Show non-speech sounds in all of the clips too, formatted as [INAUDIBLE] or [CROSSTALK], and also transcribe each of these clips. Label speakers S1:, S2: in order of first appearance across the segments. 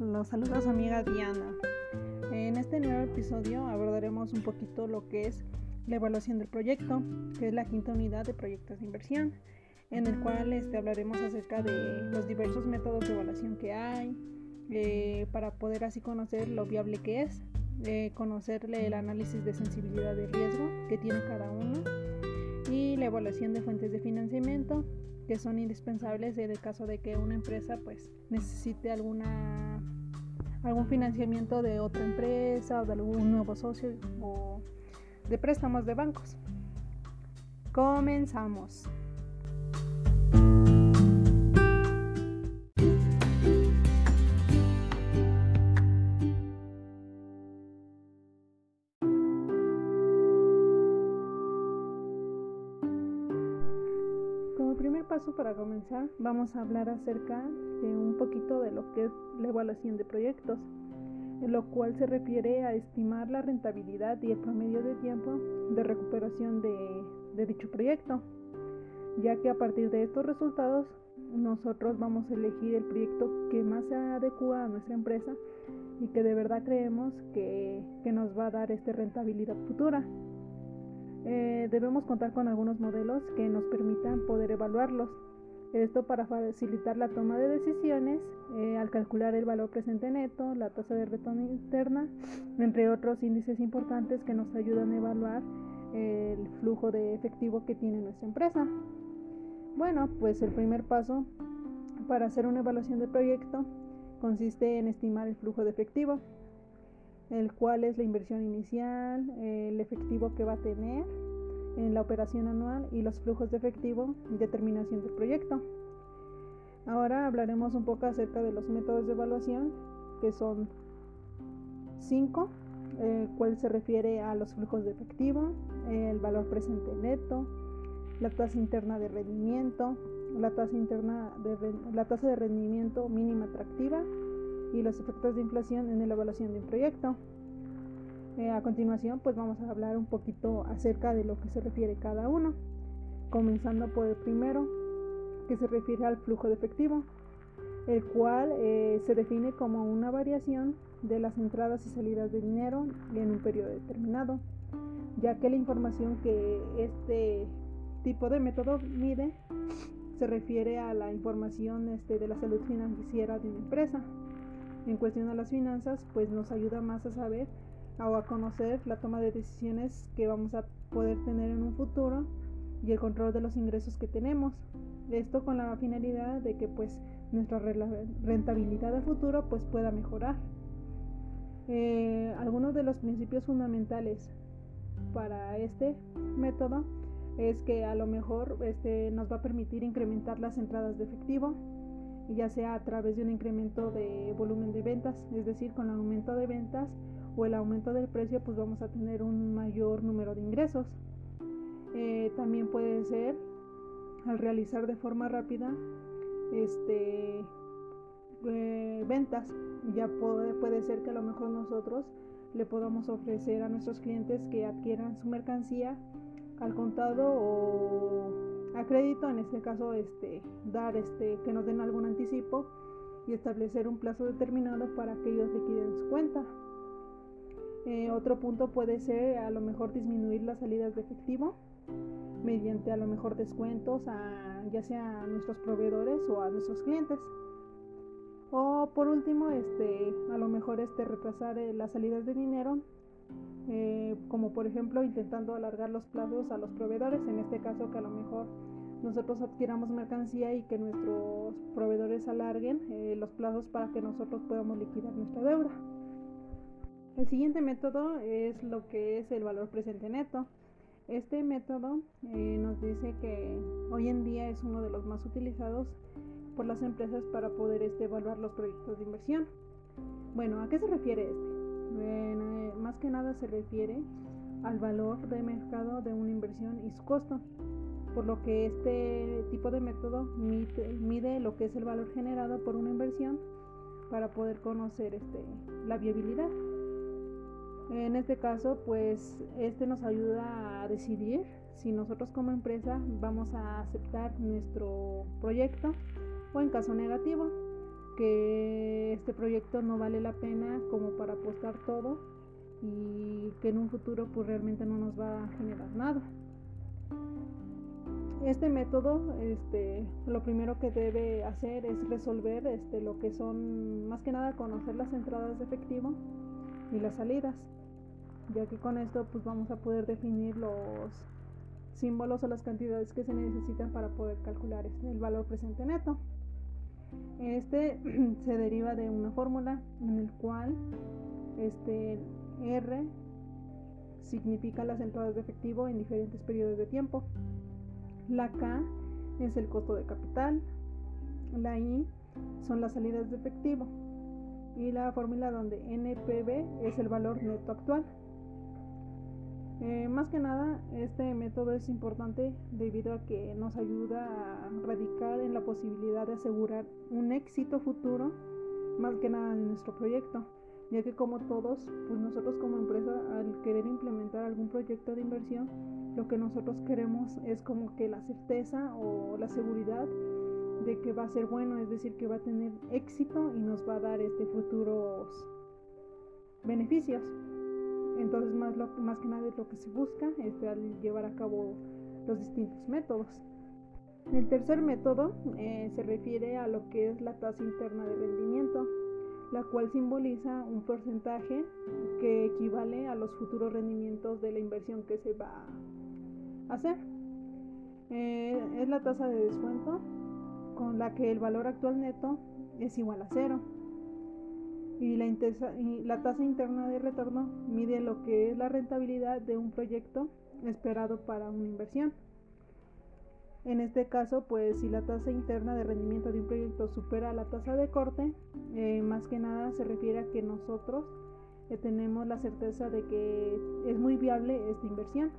S1: los saluda su amiga Diana. En este nuevo episodio abordaremos un poquito lo que es la evaluación del proyecto, que es la quinta unidad de proyectos de inversión, en el cual este, hablaremos acerca de los diversos métodos de evaluación que hay, eh, para poder así conocer lo viable que es, eh, conocerle el análisis de sensibilidad de riesgo que tiene cada uno y la evaluación de fuentes de financiamiento que son indispensables en el caso de que una empresa pues necesite alguna algún financiamiento de otra empresa o de algún nuevo socio o de préstamos de bancos. Comenzamos. Para comenzar vamos a hablar acerca de un poquito de lo que es la evaluación de proyectos, en lo cual se refiere a estimar la rentabilidad y el promedio de tiempo de recuperación de, de dicho proyecto, ya que a partir de estos resultados nosotros vamos a elegir el proyecto que más se adecua a nuestra empresa y que de verdad creemos que, que nos va a dar esta rentabilidad futura. Eh, debemos contar con algunos modelos que nos permitan poder evaluarlos. Esto para facilitar la toma de decisiones eh, al calcular el valor presente neto, la tasa de retorno interna, entre otros índices importantes que nos ayudan a evaluar el flujo de efectivo que tiene nuestra empresa. Bueno, pues el primer paso para hacer una evaluación de proyecto consiste en estimar el flujo de efectivo el cual es la inversión inicial, el efectivo que va a tener en la operación anual y los flujos de efectivo y determinación del proyecto. Ahora hablaremos un poco acerca de los métodos de evaluación, que son cinco, el cual se refiere a los flujos de efectivo, el valor presente neto, la tasa interna de rendimiento, la tasa interna de la tasa de rendimiento mínima atractiva y los efectos de inflación en la evaluación de un proyecto. Eh, a continuación, pues vamos a hablar un poquito acerca de lo que se refiere cada uno, comenzando por el primero, que se refiere al flujo de efectivo, el cual eh, se define como una variación de las entradas y salidas de dinero en un periodo determinado, ya que la información que este tipo de método mide se refiere a la información este, de la salud financiera de una empresa. En cuestión a las finanzas, pues nos ayuda más a saber o a conocer la toma de decisiones que vamos a poder tener en un futuro y el control de los ingresos que tenemos. Esto con la finalidad de que pues nuestra rentabilidad a futuro pues pueda mejorar. Eh, algunos de los principios fundamentales para este método es que a lo mejor este, nos va a permitir incrementar las entradas de efectivo, ya sea a través de un incremento de volumen de ventas, es decir, con el aumento de ventas o el aumento del precio, pues vamos a tener un mayor número de ingresos. Eh, también puede ser al realizar de forma rápida este, eh, ventas. Ya puede, ser que a lo mejor nosotros le podamos ofrecer a nuestros clientes que adquieran su mercancía al contado o a crédito, en este caso este, dar este, que nos den algún anticipo y establecer un plazo determinado para que ellos liquiden su cuenta. Eh, otro punto puede ser a lo mejor disminuir las salidas de efectivo mediante a lo mejor descuentos a ya sea a nuestros proveedores o a nuestros clientes. O por último, este, a lo mejor este, retrasar eh, las salidas de dinero eh, como por ejemplo intentando alargar los plazos a los proveedores, en este caso que a lo mejor nosotros adquiramos mercancía y que nuestros proveedores alarguen eh, los plazos para que nosotros podamos liquidar nuestra deuda. El siguiente método es lo que es el valor presente neto. Este método eh, nos dice que hoy en día es uno de los más utilizados por las empresas para poder este, evaluar los proyectos de inversión. Bueno, ¿a qué se refiere este? Eh, más que nada se refiere al valor de mercado de una inversión y su costo, por lo que este tipo de método mide, lo que es el valor generado por una inversión para poder conocer este, la viabilidad. En este caso, pues este nos ayuda a decidir si nosotros como empresa vamos a aceptar nuestro proyecto o en caso negativo que este proyecto no vale la pena como para apostar todo y que en un futuro pues realmente no nos va a generar nada. Este método, este, lo primero que debe hacer es resolver este, lo que son, más que nada, conocer las entradas de efectivo y las salidas, ya que con esto pues vamos a poder definir los símbolos o las cantidades que se necesitan para poder calcular el valor presente neto. Este [CLEARS THROAT] se deriva de una fórmula en el cual este R significa las entradas de efectivo en diferentes periodos de tiempo. La K es el costo de capital. La I son las salidas de efectivo. Y la fórmula donde NPV es el valor neto actual. Eh, más que nada, este método es importante debido a que nos ayuda a radicar en la posibilidad de asegurar un éxito futuro, más que nada en nuestro proyecto, ya que como todos, pues nosotros como empresa, al querer implementar algún proyecto de inversión, lo que nosotros queremos es como que la certeza o la seguridad de que va a ser bueno, es decir, que va a tener éxito y nos va a dar este futuros beneficios. Entonces, más, más que nada es lo que se busca este, al llevar a cabo los distintos métodos. El tercer método eh, se refiere a lo que es la tasa interna de rendimiento, la cual simboliza un porcentaje que equivale a los futuros rendimientos de la inversión que se va hacer. Eh, es la tasa de descuento con la que el valor actual neto es igual a cero. Y la, la tasa interna de retorno mide lo que es la rentabilidad de un proyecto esperado para una inversión. En este caso, pues si la tasa interna de rendimiento de un proyecto supera la tasa de corte, eh, más que nada se refiere a que nosotros eh, tenemos la certeza de que es muy viable esta inversión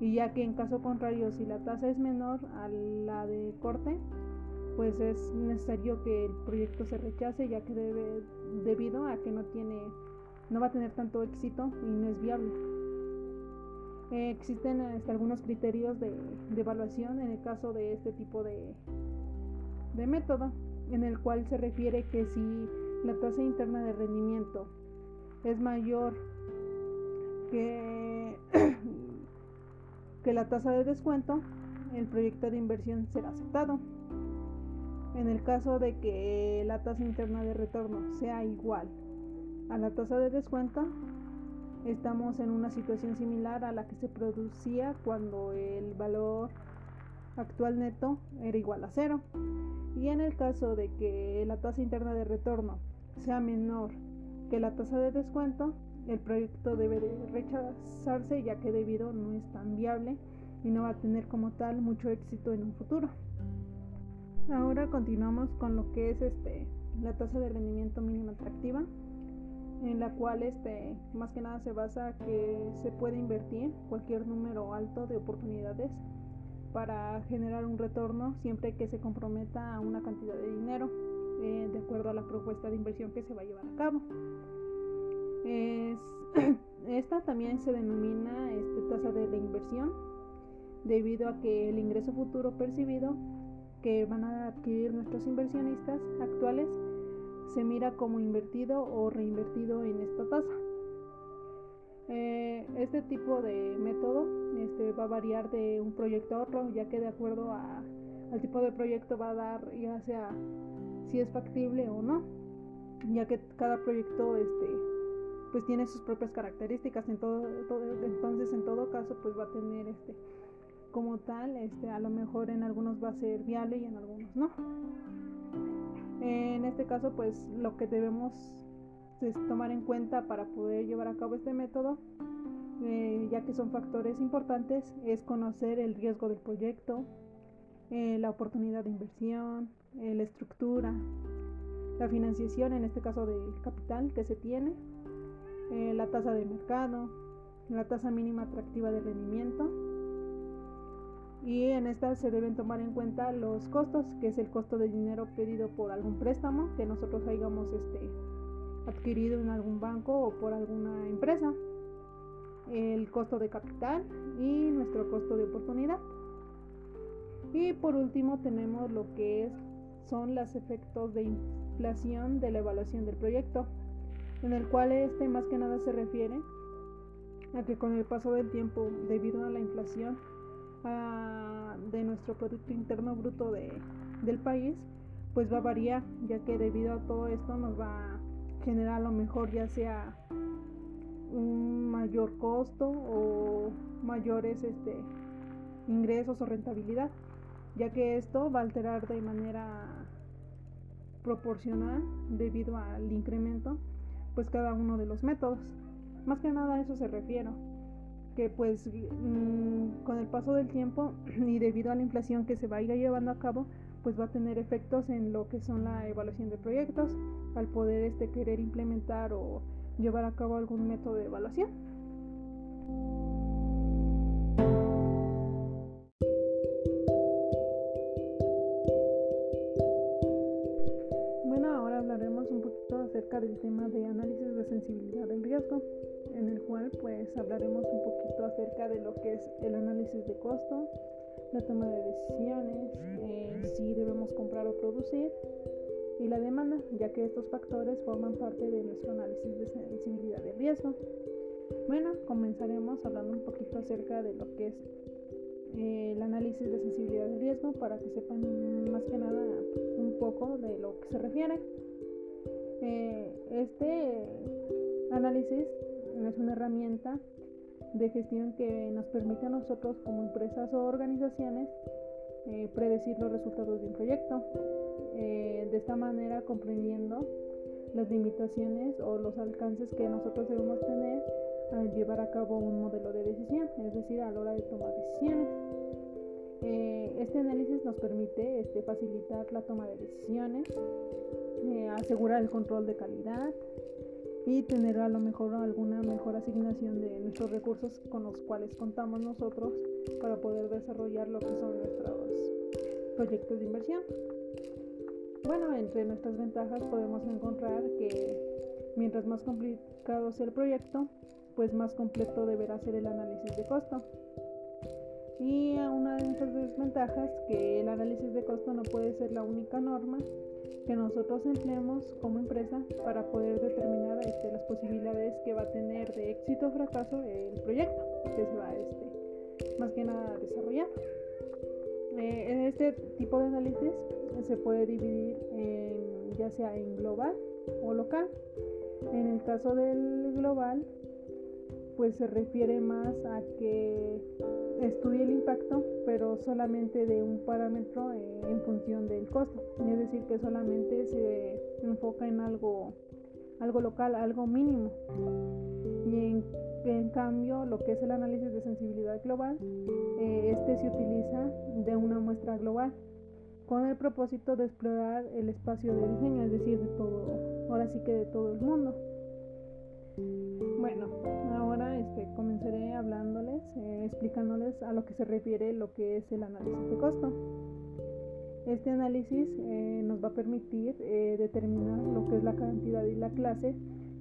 S1: y ya que en caso contrario si la tasa es menor a la de corte pues es necesario que el proyecto se rechace ya que debe debido a que no tiene no va a tener tanto éxito y no es viable eh, existen este, algunos criterios de, de, evaluación en el caso de este tipo de, de método en el cual se refiere que si la tasa interna de rendimiento es mayor que [COUGHS] que la tasa de descuento, el proyecto de inversión será aceptado. En el caso de que la tasa interna de retorno sea igual a la tasa de descuento, estamos en una situación similar a la que se producía cuando el valor actual neto era igual a cero. Y en el caso de que la tasa interna de retorno sea menor que la tasa de descuento, el proyecto debe de rechazarse ya que debido no es tan viable y no va a tener como tal mucho éxito en un futuro. Ahora continuamos con lo que es este la tasa de rendimiento mínima atractiva, en la cual este más que nada se basa que se puede invertir cualquier número alto de oportunidades para generar un retorno siempre que se comprometa a una cantidad de dinero eh, de acuerdo a la propuesta de inversión que se va a llevar a cabo. Es, [CLEARS THROAT] esta también se denomina este, tasa de reinversión debido a que el ingreso futuro percibido que van a adquirir nuestros inversionistas actuales se mira como invertido o reinvertido en esta tasa. Eh, este tipo de método este, va a variar de un proyecto a otro, ya que de acuerdo a, al tipo de proyecto va a dar ya sea si es factible o no, ya que cada proyecto este, pues tiene sus propias características en todo, entonces en todo caso pues va a tener este como tal este a lo mejor en algunos va a ser viable y en algunos no en este caso pues lo que debemos tomar en cuenta para poder llevar a cabo este método eh, ya que son factores importantes es conocer el riesgo del proyecto eh, la oportunidad de inversión eh, la estructura la financiación en este caso del capital que se tiene eh, la tasa de mercado, la tasa mínima atractiva de rendimiento. Y en esta se deben tomar en cuenta los costos, que es el costo de dinero pedido por algún préstamo que nosotros hayamos este, adquirido en algún banco o por alguna empresa, el costo de capital y nuestro costo de oportunidad. Y por último tenemos lo que es, son los efectos de inflación de la evaluación del proyecto, en el cual este más que nada se refiere a que con el paso del tiempo, debido a la inflación de nuestro Producto Interno Bruto del país, pues va a variar, ya que debido a todo esto nos va a generar a lo mejor ya sea un mayor costo o mayores este, ingresos o rentabilidad, ya que esto va a alterar de manera proporcional debido al incremento, pues cada uno de los métodos. Más que nada a eso se refiero, que pues mm, con el paso del tiempo [CLEARS THROAT] y debido a la inflación que se va a ir llevando a cabo, pues va a tener efectos en lo que son la evaluación de proyectos, al poder este querer implementar o llevar a cabo algún método de evaluación. Bueno, ahora hablaremos un poquito acerca del tema de análisis de sensibilidad del riesgo, en el cual pues hablaremos un poquito acerca de lo que es el análisis de costo, la toma de decisiones, eh, si debemos comprar o producir, y la demanda, ya que estos factores forman parte de nuestro análisis de sensibilidad de riesgo. Bueno, comenzaremos hablando un poquito acerca de lo que es eh, el análisis de sensibilidad de riesgo para que sepan más que nada un poco de lo que se refiere. Eh, este análisis es una herramienta de gestión que nos permite a nosotros como empresas o organizaciones eh, predecir los resultados de un proyecto. Eh, de esta manera comprendiendo las limitaciones o los alcances que nosotros debemos tener al llevar a cabo un modelo de decisión, es decir, a la hora de tomar decisiones. Eh, este análisis nos permite este, facilitar la toma de decisiones, asegurar el control de calidad, y tener a lo mejor alguna mejor asignación de nuestros recursos con los cuales contamos nosotros para poder desarrollar lo que son nuestros proyectos de inversión. Bueno, entre nuestras ventajas podemos encontrar que mientras más complicado sea el proyecto, pues más completo deberá ser el análisis de costo. Y una de nuestras desventajas que el análisis de costo no puede ser la única norma que nosotros empleemos como empresa para poder determinar este, las posibilidades que va a tener de éxito o fracaso el proyecto que se va este, más que nada desarrollar. Eh, este tipo de análisis se puede dividir ya sea en global o local. En el caso del global, pues se refiere más a que estudie el impacto, pero solamente de un parámetro eh, en función del costo. Es decir, que solamente se enfoca en algo, algo local, algo mínimo. Y en, cambio, lo que es el análisis de sensibilidad global, eh, este se utiliza de una muestra global con el propósito de explorar el espacio de diseño, es decir, de todo, ahora sí que de todo el mundo. Bueno, ahora este, comenzaré hablándoles, eh, explicándoles a lo que se refiere lo que es el análisis de costo. Este análisis eh, nos va a permitir eh, determinar lo que es la cantidad y la clase,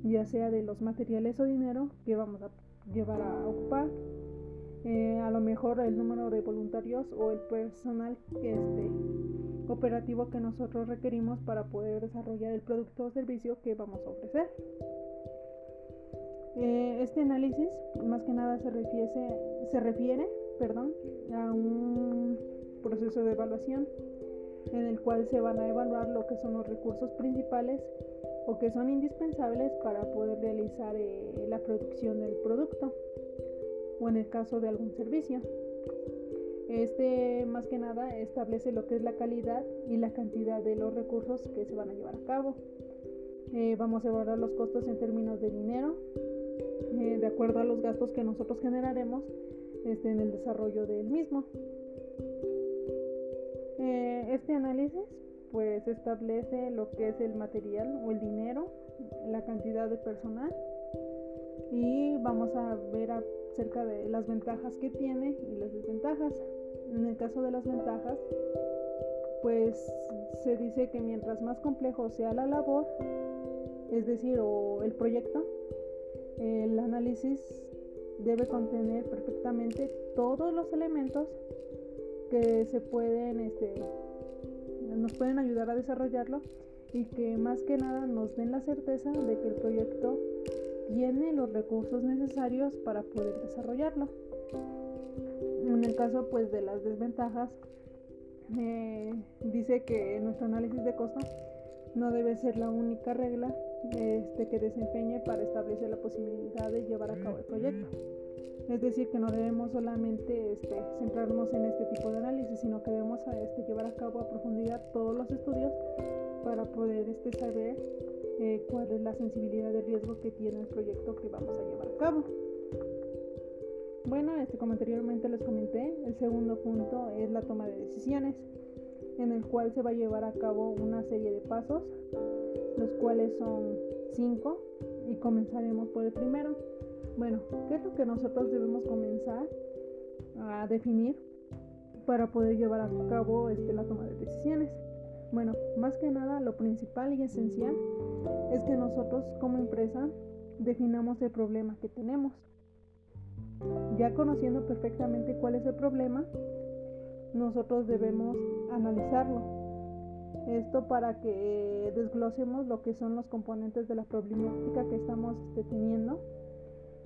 S1: ya sea de los materiales o dinero que vamos a llevar a ocupar, a lo mejor el número de voluntarios o el personal este, operativo que nosotros requerimos para poder desarrollar el producto o servicio que vamos a ofrecer. Eh, este análisis más que nada se, se refiere perdón, a un proceso de evaluación en el cual se van a evaluar lo que son los recursos principales o que son indispensables para poder realizar eh, la producción del producto o en el caso de algún servicio. Este más que nada establece lo que es la calidad y la cantidad de los recursos que se van a llevar a cabo. Eh, vamos a evaluar los costos en términos de dinero, eh, de acuerdo a los gastos que nosotros generaremos este, en el desarrollo del mismo. Eh, este análisis pues establece lo que es el material o el dinero, la cantidad de personal y vamos a ver acerca de las ventajas que tiene y las desventajas. En el caso de las ventajas, pues se dice que mientras más complejo sea la labor, es decir, o el proyecto, el análisis debe contener perfectamente todos los elementos que se pueden, este, nos pueden ayudar a desarrollarlo y que más que nada nos den la certeza de que el proyecto tiene los recursos necesarios para poder desarrollarlo. En el caso pues de las desventajas, eh, dice que nuestro análisis de costo no debe ser la única regla este, que desempeñe para establecer la posibilidad de llevar a cabo el proyecto. Es decir, que no debemos solamente este, centrarnos en este tipo de análisis, sino que debemos este, llevar a cabo a profundidad todos los estudios para poder este, saber eh, cuál es la sensibilidad de riesgo que tiene el proyecto que vamos a llevar a cabo. Bueno, este, como anteriormente les comenté, el segundo punto es la toma de decisiones, en el cual se va a llevar a cabo una serie de pasos, cuales son cinco, y comenzaremos por el primero. Bueno, ¿qué es lo que nosotros debemos comenzar a definir para poder llevar a cabo este, la toma de decisiones? Bueno, más que nada lo principal y esencial es que nosotros como empresa definamos el problema que tenemos. Ya conociendo perfectamente cuál es el problema, nosotros debemos analizarlo. Esto para que desglosemos lo que son los componentes de la problemática que estamos este, teniendo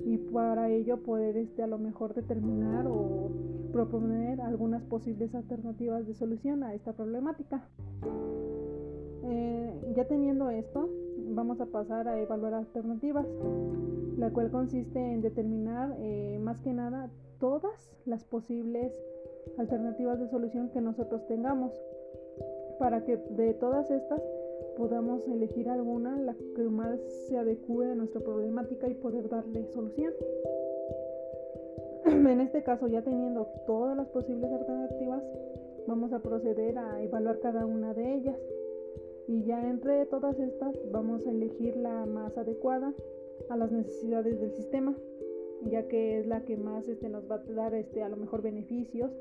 S1: y para ello poder este, a lo mejor determinar o proponer algunas posibles alternativas de solución a esta problemática. Eh, ya teniendo esto, vamos a pasar a evaluar alternativas, la cual consiste en determinar eh, más que nada todas las posibles alternativas de solución que nosotros tengamos, para que de todas estas podamos elegir alguna la que más se adecue a nuestra problemática y poder darle solución. [CLEARS THROAT] En este caso, ya teniendo todas las posibles alternativas, vamos a proceder a evaluar cada una de ellas. Y ya entre todas estas vamos a elegir la más adecuada a las necesidades del sistema, ya que es la que más este, nos va a dar este, a lo mejor beneficios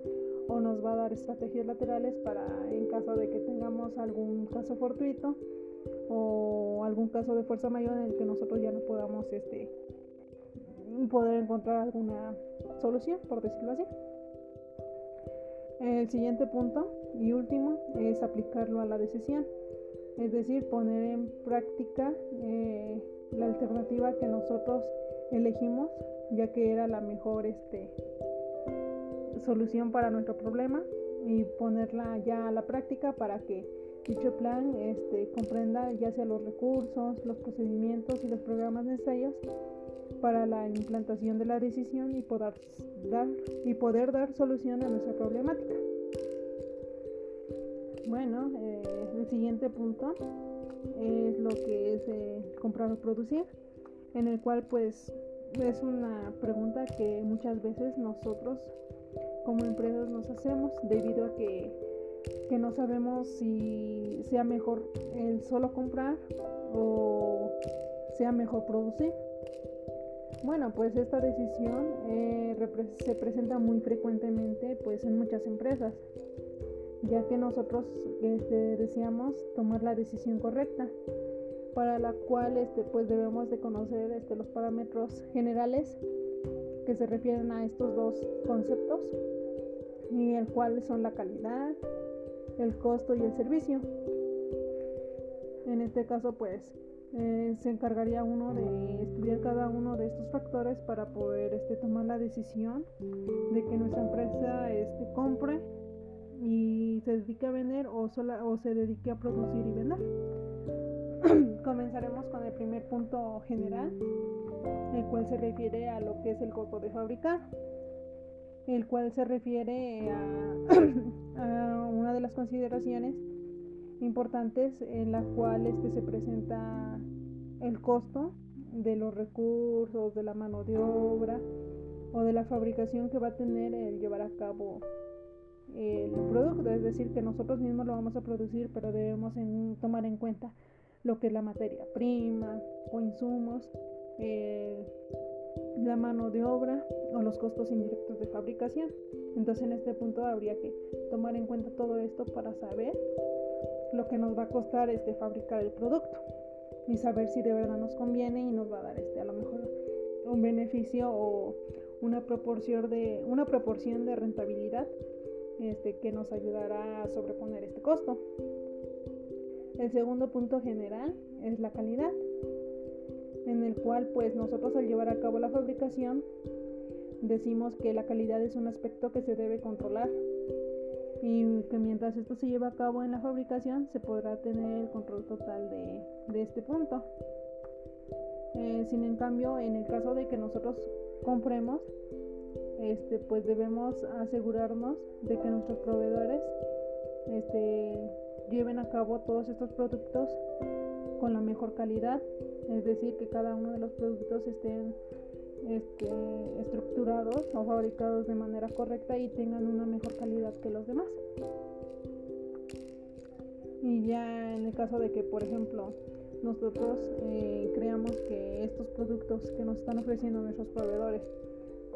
S1: o nos va a dar estrategias laterales para en caso de que tengamos algún caso fortuito o algún caso de fuerza mayor en el que nosotros ya no podamos este, poder encontrar alguna solución, por decirlo así. El siguiente punto y último es aplicarlo a la decisión, es decir, poner en práctica eh, la alternativa que nosotros elegimos, ya que era la mejor este, solución para nuestro problema y ponerla ya a la práctica para que dicho plan este, comprenda ya sea los recursos, los procedimientos y los programas necesarios para la implantación de la decisión y poder dar, y poder dar solución a nuestra problemática. Bueno, eh, el siguiente punto es lo que es eh, comprar o producir, en el cual pues es una pregunta que muchas veces nosotros como empresas nos hacemos debido a que, que no sabemos si sea mejor el solo comprar o sea mejor producir. Bueno, pues esta decisión eh, se presenta muy frecuentemente pues en muchas empresas, ya que nosotros este, deseamos tomar la decisión correcta, para la cual este, pues debemos de conocer este, los parámetros generales que se refieren a estos dos conceptos y el cual son la calidad, el costo y el servicio. En este caso pues eh, se encargaría uno de estudiar cada uno de estos factores para poder este, tomar la decisión de que nuestra empresa este, compre y se dedique a vender o, sola, o se dedique a producir y vender. [CLEARS THROAT] Comenzaremos con el primer punto general, el cual se refiere a lo que es el costo de fabricar, el cual se refiere [CLEARS THROAT] a, una de las consideraciones importantes en la cual este se presenta el costo de los recursos, de la mano de obra o de la fabricación que va a tener el llevar a cabo el producto, es decir, que nosotros mismos lo vamos a producir, pero debemos tomar en cuenta lo que es la materia prima o insumos, eh, la mano de obra o los costos indirectos de fabricación. Entonces en este punto habría que tomar en cuenta todo esto para saber lo que nos va a costar este fabricar el producto y saber si de verdad nos conviene y nos va a dar este a lo mejor un beneficio o una proporción de una proporción de rentabilidad este, que nos ayudará a sobreponer este costo. El segundo punto general es la calidad, en el cual pues nosotros al llevar a cabo la fabricación decimos que la calidad es un aspecto que se debe controlar y que mientras esto se lleva a cabo en la fabricación se podrá tener el control total de, este punto. Eh, sin en cambio, en el caso de que nosotros compremos, este, pues debemos asegurarnos de que nuestros proveedores este, lleven a cabo todos estos productos con la mejor calidad, es decir, que cada uno de los productos estén este, estructurados o fabricados de manera correcta y tengan una mejor calidad que los demás. Y ya en el caso de que, por ejemplo, nosotros eh, creamos que estos productos que nos están ofreciendo nuestros proveedores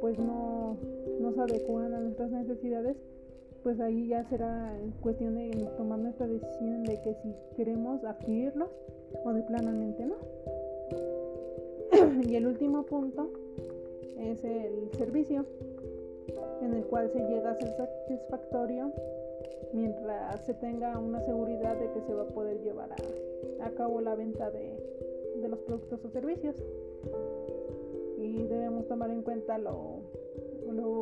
S1: pues no, no se adecuan a nuestras necesidades, pues ahí ya será cuestión de tomar nuestra decisión de que si queremos adquirirlos o de planamente no. Y el último punto es el servicio, en el cual se llega a ser satisfactorio mientras se tenga una seguridad de que se va a poder llevar a, cabo la venta de, de, los productos o servicios. Y debemos tomar en cuenta lo,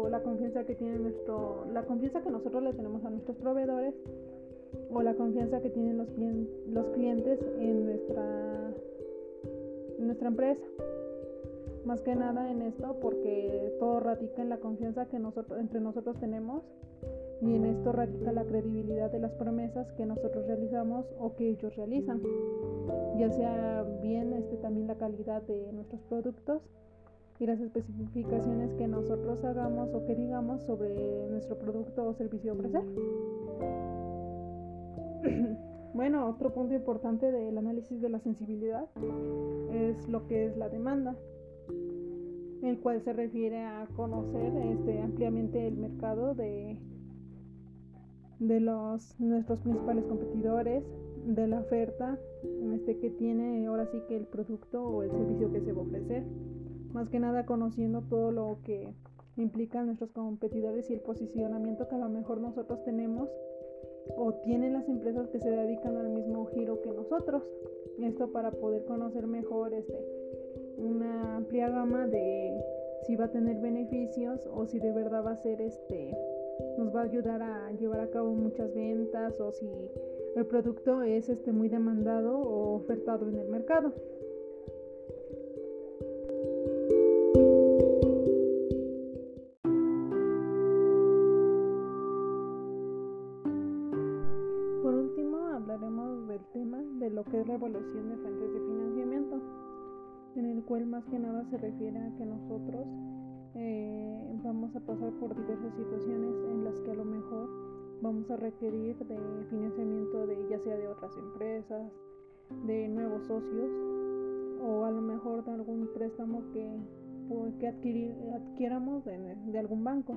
S1: la confianza que nuestro, la confianza que nosotros le tenemos a nuestros proveedores o la confianza que tienen los, los clientes en nuestra, en nuestra empresa más que nada en esto porque todo radica en la confianza que nosotros entre nosotros tenemos y en esto radica la credibilidad de las promesas que nosotros realizamos o que ellos realizan. Ya sea bien este también la calidad de nuestros productos y las especificaciones que nosotros hagamos o que digamos sobre nuestro producto o servicio a ofrecer. [COUGHS] Bueno otro punto importante del análisis de la sensibilidad es lo que es la demanda el cual se refiere a conocer este, ampliamente el mercado de, de los, nuestros principales competidores, de la oferta este, que tiene ahora sí que el producto o el servicio que se va a ofrecer. Más que nada conociendo todo lo que implican nuestros competidores y el posicionamiento que a lo mejor nosotros tenemos o tienen las empresas que se dedican al mismo giro que nosotros. Esto para poder conocer mejor este, una amplia gama de si va a tener beneficios o si de verdad va a ser este nos va a ayudar a llevar a cabo muchas ventas o si el producto es este muy demandado o ofertado en el mercado. Que nosotros eh, vamos a pasar por diversas situaciones en las que a lo mejor vamos a requerir de financiamiento de ya sea de otras empresas, de nuevos socios o a lo mejor de algún préstamo que, que adquirir, adquiramos de, de algún banco.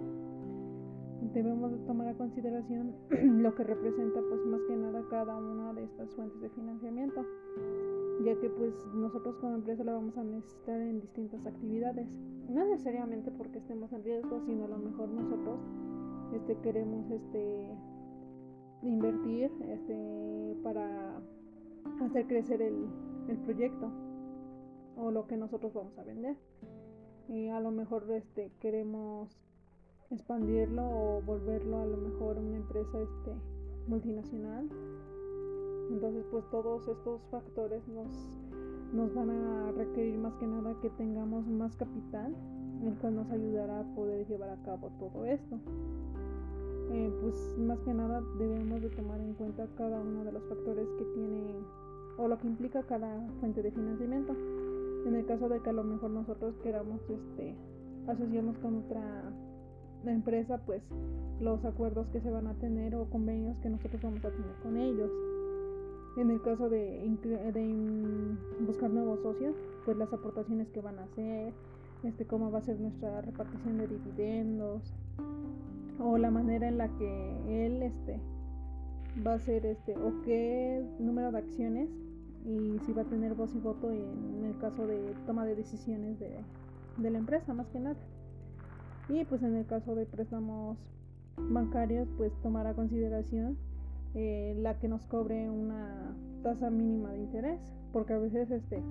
S1: Debemos tomar a consideración [CLEARS THROAT] lo que representa pues más que nada cada una de estas fuentes de financiamiento ya que pues nosotros como empresa la vamos a necesitar en distintas actividades, no necesariamente porque estemos en riesgo, sino a lo mejor nosotros este queremos este invertir este para hacer crecer el, el proyecto o lo que nosotros vamos a vender. Y a lo mejor este queremos expandirlo o volverlo a lo mejor una empresa este multinacional entonces, pues todos estos factores nos, nos van a requerir más que nada que tengamos más capital, el cual nos ayudará a poder llevar a cabo todo esto. Eh, pues más que nada debemos de tomar en cuenta cada uno de los factores que tiene o lo que implica cada fuente de financiamiento. En el caso de que a lo mejor nosotros queramos este, asociarnos con otra empresa, pues los acuerdos que se van a tener o convenios que nosotros vamos a tener con ellos en el caso de, buscar nuevos socios, pues las aportaciones que van a hacer, este, cómo va a ser nuestra repartición de dividendos o la manera en la que él este, va a ser este o qué número de acciones y si va a tener voz y voto en el caso de toma de decisiones de, de la empresa más que nada. Y pues en el caso de préstamos bancarios pues tomar a consideración eh, la que nos cobre una tasa mínima de interés, porque a veces este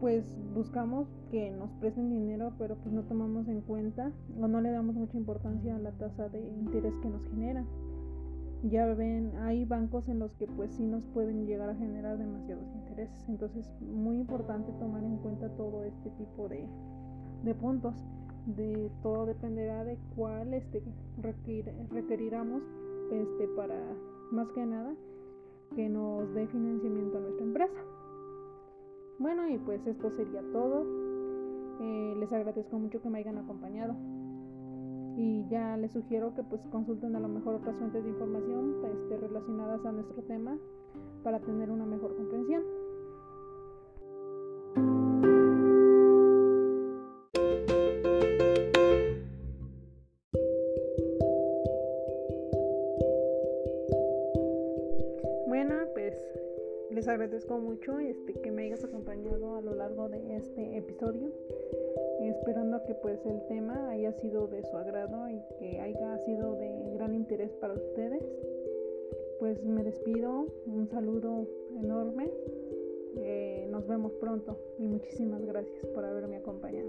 S1: pues buscamos que nos presten dinero, pero pues no tomamos en cuenta o no le damos mucha importancia a la tasa de interés que nos genera. Ya ven, hay bancos en los que pues sí nos pueden llegar a generar demasiados intereses, entonces muy importante tomar en cuenta todo este tipo de, de puntos. De todo dependerá de cuál este requeriramos este para más que nada que nos dé financiamiento a nuestra empresa. Bueno, y pues esto sería todo. Eh, les agradezco mucho que me hayan acompañado. Y ya les sugiero que pues consulten a lo mejor otras fuentes de información este, relacionadas a nuestro tema para tener una mejor comprensión. Agradezco mucho este, que me hayas acompañado a lo largo de este episodio, esperando que pues el tema haya sido de su agrado y que haya sido de gran interés para ustedes. Pues me despido, un saludo enorme, eh, nos vemos pronto y muchísimas gracias por haberme acompañado.